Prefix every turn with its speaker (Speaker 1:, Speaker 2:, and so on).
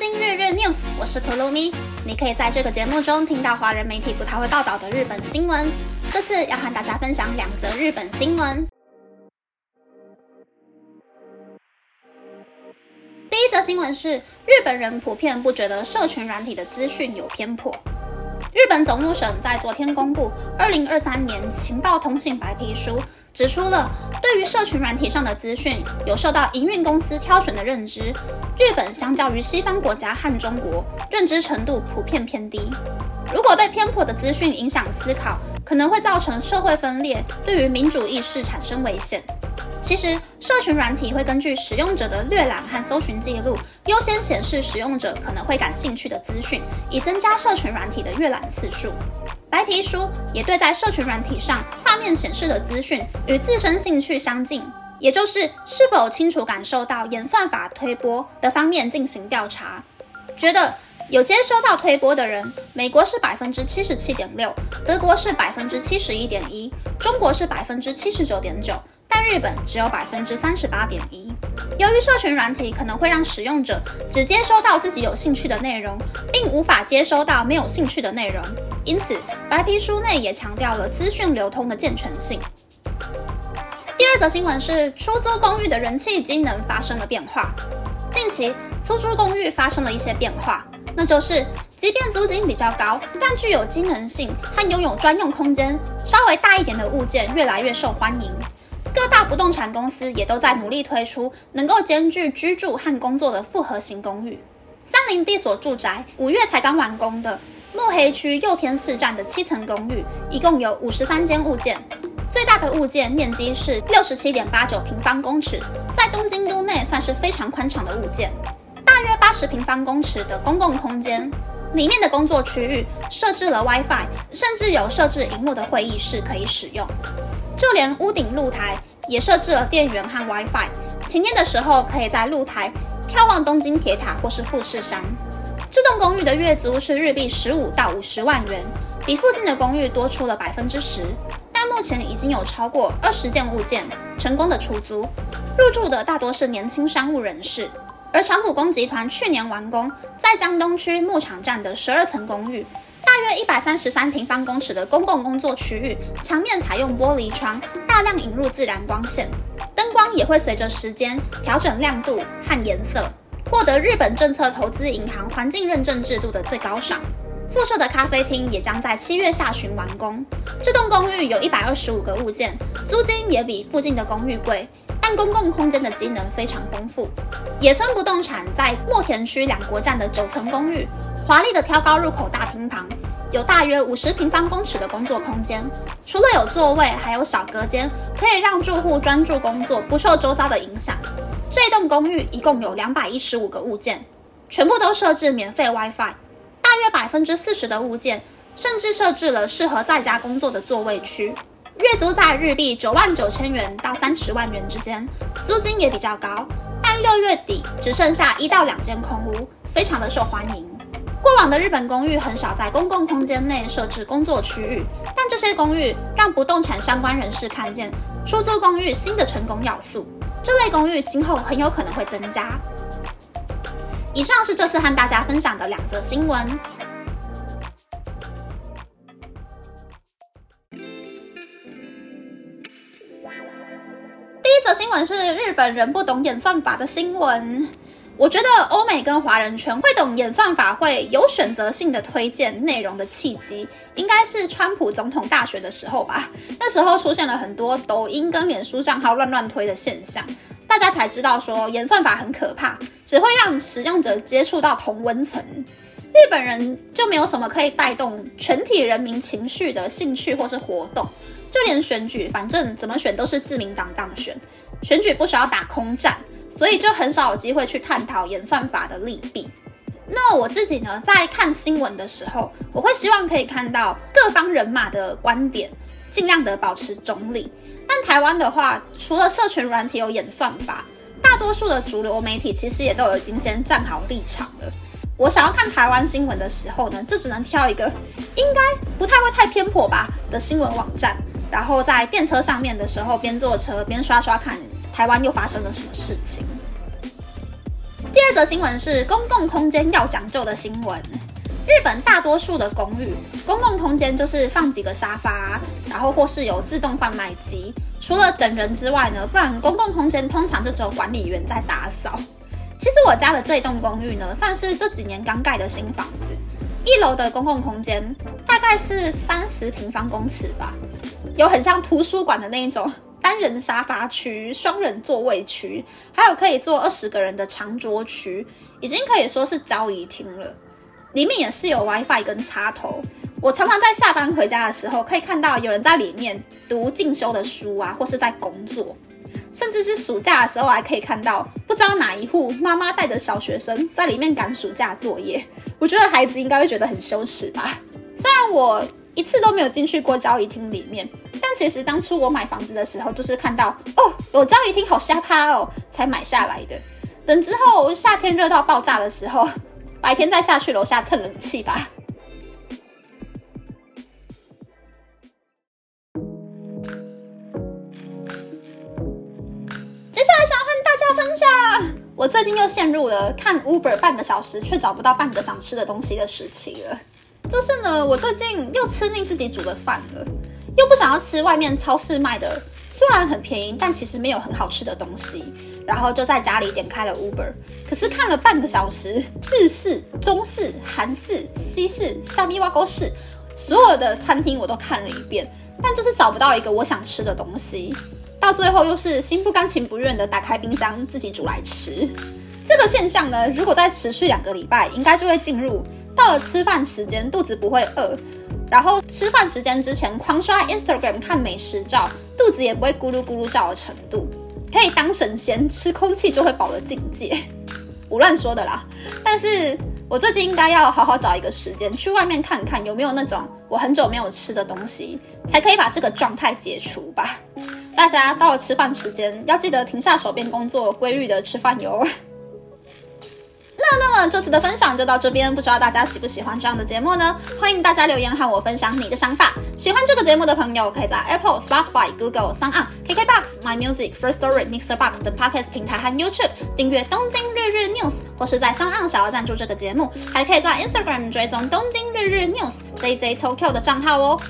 Speaker 1: 今日日 news，我是 k u l u m i 你可以在这个节目中听到华人媒体不太会报道的日本新闻。这次要和大家分享两则日本新闻。第一则新闻是，日本人普遍不觉得社群软体的资讯有偏颇。日本总务省在昨天公布《二零二三年情报通信白皮书》，指出了对于社群软体上的资讯有受到营运公司挑选的认知。日本相较于西方国家和中国，认知程度普遍偏低。如果被偏颇的资讯影响思考，可能会造成社会分裂，对于民主意识产生危险。其实，社群软体会根据使用者的阅览和搜寻记录，优先显示使用者可能会感兴趣的资讯，以增加社群软体的阅览次数。白皮书也对在社群软体上画面显示的资讯与自身兴趣相近，也就是是否清楚感受到演算法推播的方面进行调查，觉得有接收到推播的人，美国是百分之七十七点六，德国是百分之七十一点一，中国是百分之七十九点九。但日本只有百分之三十八点一。由于社群软体可能会让使用者只接收到自己有兴趣的内容，并无法接收到没有兴趣的内容，因此白皮书内也强调了资讯流通的健全性。第二则新闻是出租公寓的人气机能发生了变化。近期出租公寓发生了一些变化，那就是即便租金比较高，但具有机能性和拥有专用空间稍微大一点的物件越来越受欢迎。大不动产公司也都在努力推出能够兼具居住和工作的复合型公寓。三菱地所住宅五月才刚完工的目黑区右天寺站的七层公寓，一共有五十三间物件，最大的物件面积是六十七点八九平方公尺，在东京都内算是非常宽敞的物件。大约八十平方公尺的公共空间，里面的工作区域设置了 WiFi，甚至有设置荧幕的会议室可以使用。就连屋顶露台也设置了电源和 WiFi，晴天的时候可以在露台眺望东京铁塔或是富士山。这栋公寓的月租是日币十五到五十万元，比附近的公寓多出了百分之十。但目前已经有超过二十件物件成功的出租，入住的大多是年轻商务人士。而长谷宫集团去年完工在江东区牧场站的十二层公寓。大约一百三十三平方公尺的公共工作区域，墙面采用玻璃窗，大量引入自然光线，灯光也会随着时间调整亮度和颜色，获得日本政策投资银行环境认证制度的最高赏。附设的咖啡厅也将在七月下旬完工。这栋公寓有一百二十五个物件，租金也比附近的公寓贵，公共空间的机能非常丰富。野村不动产在墨田区两国站的九层公寓。华丽的挑高入口大厅旁，有大约五十平方公尺的工作空间。除了有座位，还有小隔间，可以让住户专注工作，不受周遭的影响。这栋公寓一共有两百一十五个物件，全部都设置免费 WiFi。大约百分之四十的物件甚至设置了适合在家工作的座位区。月租在日币九万九千元到三十万元之间，租金也比较高。但六月底只剩下一到两间空屋，非常的受欢迎。过往的日本公寓很少在公共空间内设置工作区域，但这些公寓让不动产相关人士看见出租公寓新的成功要素。这类公寓今后很有可能会增加。以上是这次和大家分享的两则新闻。新闻是日本人不懂演算法的新闻。我觉得欧美跟华人圈会懂演算法会有选择性的推荐内容的契机，应该是川普总统大选的时候吧。那时候出现了很多抖音跟脸书账号乱乱推的现象，大家才知道说演算法很可怕，只会让使用者接触到同温层。日本人就没有什么可以带动全体人民情绪的兴趣或是活动，就连选举，反正怎么选都是自民党当选，选举不需要打空战。所以就很少有机会去探讨演算法的利弊。那我自己呢，在看新闻的时候，我会希望可以看到各方人马的观点，尽量的保持中立。但台湾的话，除了社群软体有演算法，大多数的主流媒体其实也都已经先站好立场了。我想要看台湾新闻的时候呢，就只能挑一个应该不太会太偏颇吧的新闻网站，然后在电车上面的时候边坐车边刷刷看。台湾又发生了什么事情？第二则新闻是公共空间要讲究的新闻。日本大多数的公寓公共空间就是放几个沙发，然后或是有自动贩卖机。除了等人之外呢，不然公共空间通常就只有管理员在打扫。其实我家的这一栋公寓呢，算是这几年刚盖的新房子。一楼的公共空间大概是三十平方公尺吧，有很像图书馆的那一种单人沙发区、双人座位区，还有可以坐二十个人的长桌区，已经可以说是交谊厅了。里面也是有 WiFi 跟插头。我常常在下班回家的时候，可以看到有人在里面读进修的书啊，或是在工作。甚至是暑假的时候，还可以看到不知道哪一户妈妈带着小学生在里面赶暑假作业。我觉得孩子应该会觉得很羞耻吧。虽然我一次都没有进去过交易厅里面，但其实当初我买房子的时候，就是看到哦有交易厅好瞎趴哦，才买下来的。等之后夏天热到爆炸的时候，白天再下去楼下蹭冷气吧。接下来想跟大家分享，我最近又陷入了看 Uber 半个小时却找不到半个想吃的东西的时期了。就是呢，我最近又吃腻自己煮的饭了，又不想要吃外面超市卖的，虽然很便宜，但其实没有很好吃的东西。然后就在家里点开了 Uber，可是看了半个小时，日式、中式、韩式、西式、沙米瓦沟式，所有的餐厅我都看了一遍，但就是找不到一个我想吃的东西。到最后又是心不甘情不愿的打开冰箱自己煮来吃，这个现象呢，如果再持续两个礼拜，应该就会进入到了吃饭时间肚子不会饿，然后吃饭时间之前狂刷 Instagram 看美食照，肚子也不会咕噜咕噜叫的程度，可以当神仙吃空气就会饱的境界。我乱说的啦，但是我最近应该要好好找一个时间去外面看看有没有那种我很久没有吃的东西，才可以把这个状态解除吧。大家到了吃饭时间，要记得停下手边工作，规律的吃饭哟。那那么这次的分享就到这边，不知道大家喜不喜欢这样的节目呢？欢迎大家留言和我分享你的想法。喜欢这个节目的朋友，可以在 Apple、Spotify、Google、s o u n KKBox、My Music、First Story、Mixer Box 等 Podcast 平台和 YouTube 订阅《东京日日 News》，或是在 s o n 想要赞助这个节目，还可以在 Instagram 追踪《东京日日 News》JJ Tokyo 的账号哦。